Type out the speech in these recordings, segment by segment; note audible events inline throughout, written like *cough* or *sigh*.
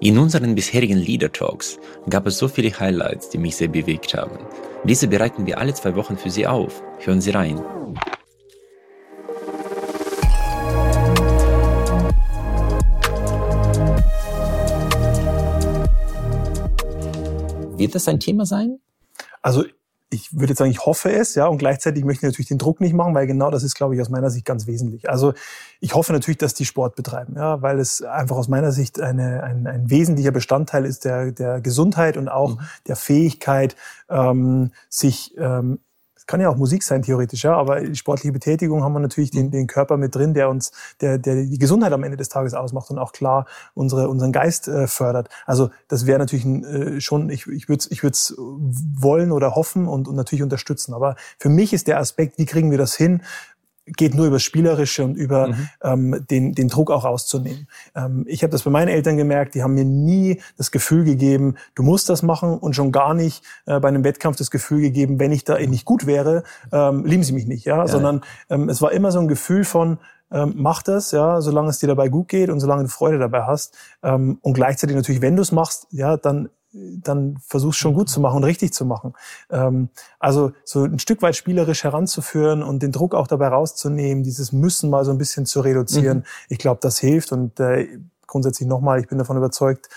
In unseren bisherigen Leader Talks gab es so viele Highlights, die mich sehr bewegt haben. Diese bereiten wir alle zwei Wochen für Sie auf. Hören Sie rein. Wird das ein Thema sein? Also ich würde jetzt sagen, ich hoffe es, ja, und gleichzeitig möchte ich natürlich den Druck nicht machen, weil genau das ist, glaube ich, aus meiner Sicht ganz wesentlich. Also ich hoffe natürlich, dass die Sport betreiben, ja, weil es einfach aus meiner Sicht eine, ein, ein wesentlicher Bestandteil ist der, der Gesundheit und auch mhm. der Fähigkeit, ähm, sich ähm, kann ja auch Musik sein, theoretisch, ja, aber sportliche Betätigung haben wir natürlich den, mhm. den Körper mit drin, der uns, der, der die Gesundheit am Ende des Tages ausmacht und auch klar unsere, unseren Geist äh, fördert. Also das wäre natürlich ein, äh, schon, ich, ich würde es ich würd's wollen oder hoffen und, und natürlich unterstützen. Aber für mich ist der Aspekt, wie kriegen wir das hin, geht nur über Spielerische und über mhm. ähm, den, den Druck auch rauszunehmen. Ähm, ich habe das bei meinen Eltern gemerkt, die haben mir nie das Gefühl gegeben, du musst das machen und schon gar nicht äh, bei einem Wettkampf das Gefühl gegeben, wenn ich da nicht gut wäre, ähm, lieben sie mich nicht, ja, ja. sondern ähm, es war immer so ein Gefühl von, ähm, mach das, ja, solange es dir dabei gut geht und solange du Freude dabei hast. Ähm, und gleichzeitig natürlich, wenn du es machst, ja, dann dann versuchst schon gut zu machen und richtig zu machen. Ähm, also so ein Stück weit spielerisch heranzuführen und den Druck auch dabei rauszunehmen, dieses Müssen mal so ein bisschen zu reduzieren. Mhm. Ich glaube, das hilft und äh, grundsätzlich nochmal, ich bin davon überzeugt,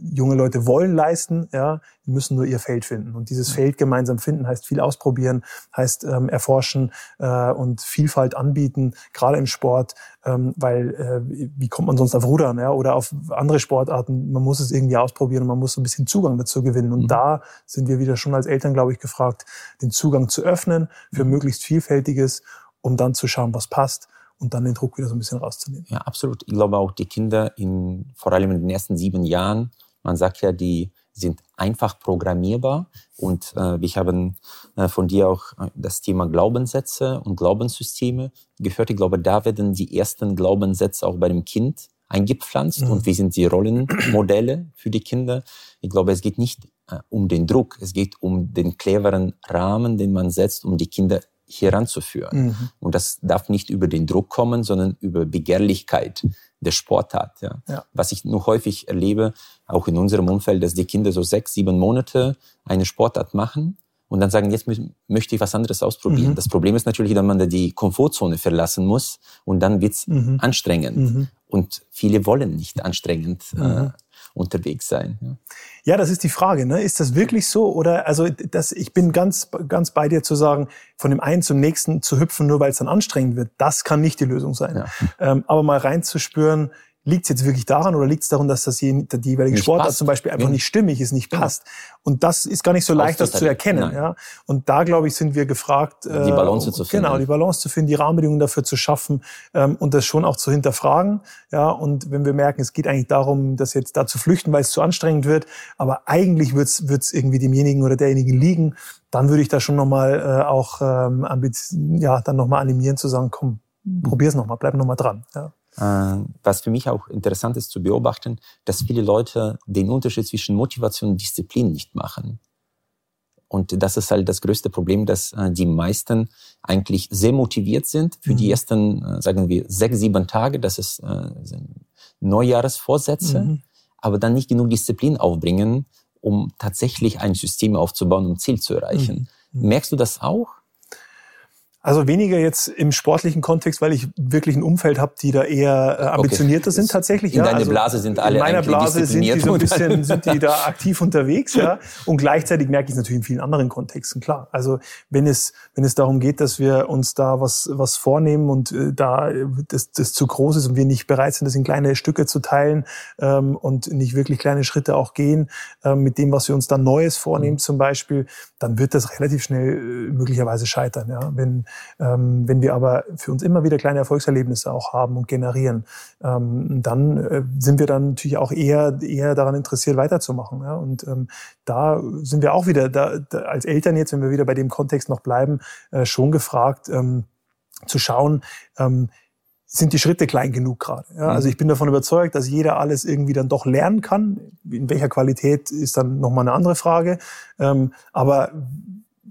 junge Leute wollen leisten, ja, die müssen nur ihr Feld finden. Und dieses Feld gemeinsam finden heißt viel ausprobieren, heißt ähm, erforschen äh, und Vielfalt anbieten, gerade im Sport, ähm, weil äh, wie kommt man sonst auf Rudern ja, oder auf andere Sportarten? Man muss es irgendwie ausprobieren und man muss so ein bisschen Zugang dazu gewinnen. Und mhm. da sind wir wieder schon als Eltern, glaube ich, gefragt, den Zugang zu öffnen für mhm. möglichst Vielfältiges, um dann zu schauen, was passt und dann den Druck wieder so ein bisschen rauszunehmen. Ja, absolut. Ich glaube auch die Kinder in, vor allem in den ersten sieben Jahren, man sagt ja, die sind einfach programmierbar und äh, wir haben äh, von dir auch äh, das Thema Glaubenssätze und Glaubenssysteme gehört. Ich glaube, da werden die ersten Glaubenssätze auch bei dem Kind eingepflanzt mhm. und wie sind die Rollenmodelle für die Kinder. Ich glaube, es geht nicht äh, um den Druck, es geht um den cleveren Rahmen, den man setzt, um die Kinder heranzuführen. Mhm. Und das darf nicht über den Druck kommen, sondern über Begehrlichkeit der Sportart. Ja. ja. Was ich nur häufig erlebe, auch in unserem Umfeld, dass die Kinder so sechs, sieben Monate eine Sportart machen und dann sagen, jetzt möchte ich was anderes ausprobieren. Mhm. Das Problem ist natürlich, dass man da die Komfortzone verlassen muss und dann wird's mhm. anstrengend. Mhm. Und viele wollen nicht anstrengend äh, mhm unterwegs sein. Ja. ja, das ist die Frage. Ne? Ist das wirklich so? Oder also das, ich bin ganz, ganz bei dir zu sagen, von dem einen zum nächsten zu hüpfen, nur weil es dann anstrengend wird, das kann nicht die Lösung sein. Ja. Ähm, aber mal reinzuspüren, Liegt es jetzt wirklich daran oder liegt es daran, dass das die, die jeweilige nicht Sportart passt. zum Beispiel einfach ja. nicht stimmig ist, nicht passt? Ja. Und das ist gar nicht so leicht, das zu erkennen. Ja? Und da, glaube ich, sind wir gefragt, die Balance äh, zu finden. Genau, die Balance zu finden, die Rahmenbedingungen dafür zu schaffen ähm, und das schon auch zu hinterfragen. Ja, und wenn wir merken, es geht eigentlich darum, dass jetzt da zu flüchten, weil es zu anstrengend wird, aber eigentlich wird es irgendwie demjenigen oder derjenigen liegen, dann würde ich da schon nochmal äh, auch ähm, ja, dann nochmal animieren zu sagen, komm, probier's nochmal, bleib nochmal dran. Ja. Äh, was für mich auch interessant ist zu beobachten, dass viele Leute den Unterschied zwischen Motivation und Disziplin nicht machen. Und das ist halt das größte Problem, dass äh, die meisten eigentlich sehr motiviert sind für mhm. die ersten, äh, sagen wir, sechs, sieben Tage. Das ist Neujahresvorsätze, mhm. aber dann nicht genug Disziplin aufbringen, um tatsächlich ein System aufzubauen, um Ziel zu erreichen. Mhm. mhm. Merkst du das auch? Also weniger jetzt im sportlichen Kontext, weil ich wirklich ein Umfeld habe, die da eher äh, ambitionierter okay. sind tatsächlich. In ja. deiner also Blase sind alle In meiner Blase sind die so ein bisschen, sind die da *laughs* aktiv unterwegs, ja. Und gleichzeitig merke ich es natürlich in vielen anderen Kontexten, klar. Also wenn es, wenn es darum geht, dass wir uns da was, was vornehmen und äh, da das, das zu groß ist und wir nicht bereit sind, das in kleine Stücke zu teilen ähm, und nicht wirklich kleine Schritte auch gehen, ähm, mit dem, was wir uns dann Neues vornehmen mhm. zum Beispiel, dann wird das relativ schnell äh, möglicherweise scheitern, ja. Wenn wenn wir aber für uns immer wieder kleine Erfolgserlebnisse auch haben und generieren, ähm, dann äh, sind wir dann natürlich auch eher, eher daran interessiert, weiterzumachen. Und ähm, da sind wir auch wieder, da, als Eltern jetzt, wenn wir wieder bei dem Kontext noch bleiben, äh, schon gefragt, ähm, zu schauen, ähm, sind die Schritte klein genug gerade. Ja, also mhm. ich bin davon überzeugt, dass jeder alles irgendwie dann doch lernen kann. In welcher Qualität ist dann nochmal eine andere Frage. Ähm, aber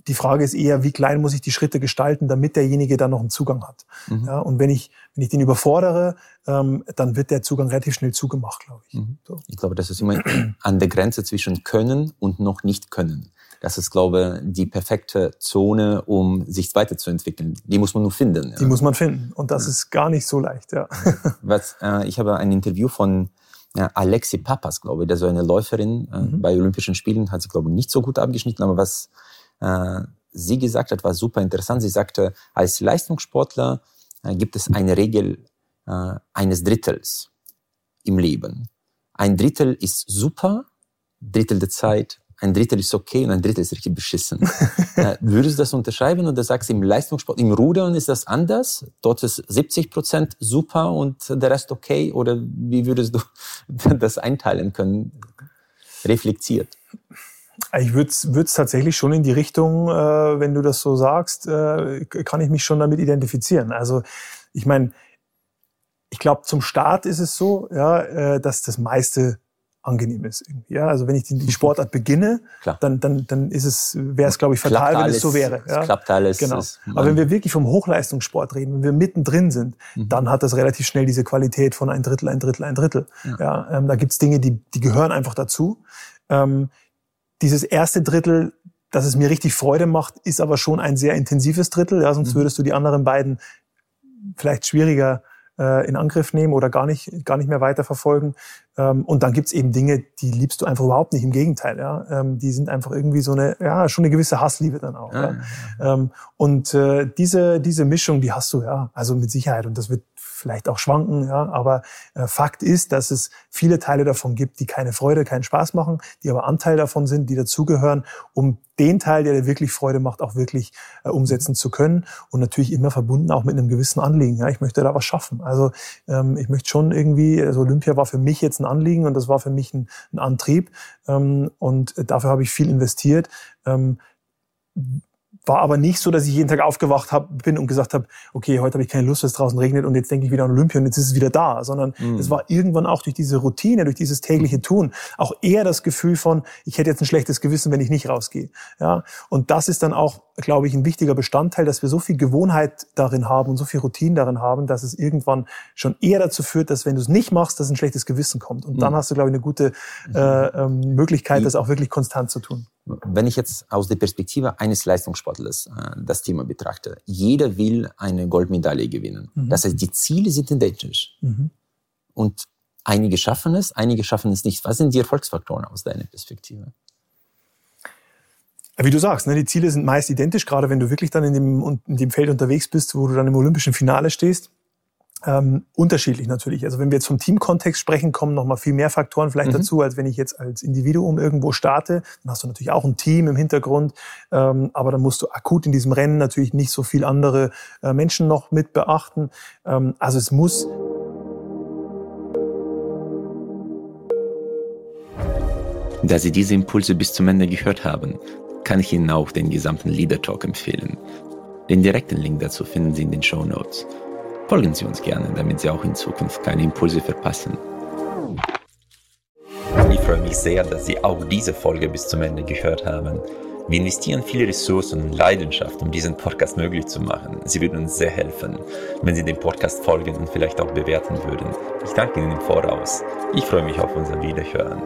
die Frage ist eher, wie klein muss ich die Schritte gestalten, damit derjenige dann noch einen Zugang hat. Mhm. Ja, und wenn ich, wenn ich den überfordere, ähm, dann wird der Zugang relativ schnell zugemacht, glaube ich. Mhm. So. Ich glaube, das ist immer an der Grenze zwischen Können und noch nicht Können. Das ist, glaube ich, die perfekte Zone, um sich weiterzuentwickeln. Die muss man nur finden. Die muss man finden. Und das ja. ist gar nicht so leicht, ja. *laughs* Was, äh, ich habe ein Interview von ja, Alexi Papas, glaube ich, der so eine Läuferin äh, mhm. bei Olympischen Spielen hat sie, glaube ich, nicht so gut abgeschnitten, aber was äh, sie gesagt hat, war super interessant. Sie sagte, als Leistungssportler äh, gibt es eine Regel äh, eines Drittels im Leben. Ein Drittel ist super, Drittel der Zeit ein Drittel ist okay und ein Drittel ist richtig beschissen. *laughs* äh, würdest du das unterschreiben oder sagst du im Leistungssport, im Rudern ist das anders? Dort ist 70 Prozent super und der Rest okay? Oder wie würdest du *laughs* das einteilen können, reflektiert? Ich würde es tatsächlich schon in die Richtung, äh, wenn du das so sagst, äh, kann ich mich schon damit identifizieren. Also ich meine, ich glaube, zum Start ist es so, ja, äh, dass das meiste angenehm ist. Irgendwie. Ja, also wenn ich die, Sportart beginne, Klar. dann, dann, dann ist es, wäre es, glaube ich, fatal, wenn alles, es so wäre. Ja? Es klappt alles. Genau. Aber wenn wir wirklich vom Hochleistungssport reden, wenn wir mittendrin sind, mhm. dann hat das relativ schnell diese Qualität von ein Drittel, ein Drittel, ein Drittel. Ja. ja ähm, da gibt's Dinge, die, die gehören einfach dazu. Ähm, dieses erste Drittel, dass es mir richtig Freude macht, ist aber schon ein sehr intensives Drittel. Ja, sonst mhm. würdest du die anderen beiden vielleicht schwieriger äh, in Angriff nehmen oder gar nicht, gar nicht mehr weiterverfolgen. Ähm, und dann gibt's eben Dinge, die liebst du einfach überhaupt nicht. Im Gegenteil, ja. Ähm, die sind einfach irgendwie so eine, ja, schon eine gewisse Hassliebe dann auch. Ja, ja. ja. Ähm, und äh, diese, diese Mischung, die hast du, ja, also mit Sicherheit. Und das wird vielleicht auch schwanken, ja, aber äh, Fakt ist, dass es viele Teile davon gibt, die keine Freude, keinen Spaß machen, die aber Anteil davon sind, die dazugehören, um den Teil, der dir wirklich Freude macht, auch wirklich äh, umsetzen zu können und natürlich immer verbunden auch mit einem gewissen Anliegen. Ja, ich möchte da was schaffen. Also ähm, ich möchte schon irgendwie, also Olympia war für mich jetzt ein Anliegen und das war für mich ein, ein Antrieb ähm, und dafür habe ich viel investiert. Ähm, war aber nicht so, dass ich jeden Tag aufgewacht hab, bin und gesagt habe, okay, heute habe ich keine Lust, dass es draußen regnet und jetzt denke ich wieder an Olympia und jetzt ist es wieder da, sondern mhm. es war irgendwann auch durch diese Routine, durch dieses tägliche Tun auch eher das Gefühl von, ich hätte jetzt ein schlechtes Gewissen, wenn ich nicht rausgehe. Ja, und das ist dann auch, glaube ich, ein wichtiger Bestandteil, dass wir so viel Gewohnheit darin haben und so viel Routine darin haben, dass es irgendwann schon eher dazu führt, dass wenn du es nicht machst, dass ein schlechtes Gewissen kommt. Und mhm. dann hast du, glaube ich, eine gute äh, ähm, Möglichkeit, das auch wirklich konstant zu tun. Wenn ich jetzt aus der Perspektive eines Leistungssportlers äh, das Thema betrachte, jeder will eine Goldmedaille gewinnen. Mhm. Das heißt, die Ziele sind identisch. Mhm. Und einige schaffen es, einige schaffen es nicht. Was sind die Erfolgsfaktoren aus deiner Perspektive? Wie du sagst, ne, die Ziele sind meist identisch, gerade wenn du wirklich dann in dem, in dem Feld unterwegs bist, wo du dann im olympischen Finale stehst. Ähm, unterschiedlich natürlich. Also wenn wir jetzt vom Teamkontext sprechen, kommen noch mal viel mehr Faktoren vielleicht mhm. dazu, als wenn ich jetzt als Individuum irgendwo starte. Dann hast du natürlich auch ein Team im Hintergrund, ähm, aber dann musst du akut in diesem Rennen natürlich nicht so viel andere äh, Menschen noch mit beachten. Ähm, also es muss Da Sie diese Impulse bis zum Ende gehört haben, kann ich Ihnen auch den gesamten Leader Talk empfehlen. Den direkten Link dazu finden Sie in den Show Notes. Folgen Sie uns gerne, damit Sie auch in Zukunft keine Impulse verpassen. Ich freue mich sehr, dass Sie auch diese Folge bis zum Ende gehört haben. Wir investieren viele Ressourcen und Leidenschaft, um diesen Podcast möglich zu machen. Sie würden uns sehr helfen, wenn Sie dem Podcast folgen und vielleicht auch bewerten würden. Ich danke Ihnen im Voraus. Ich freue mich auf unser Wiederhören.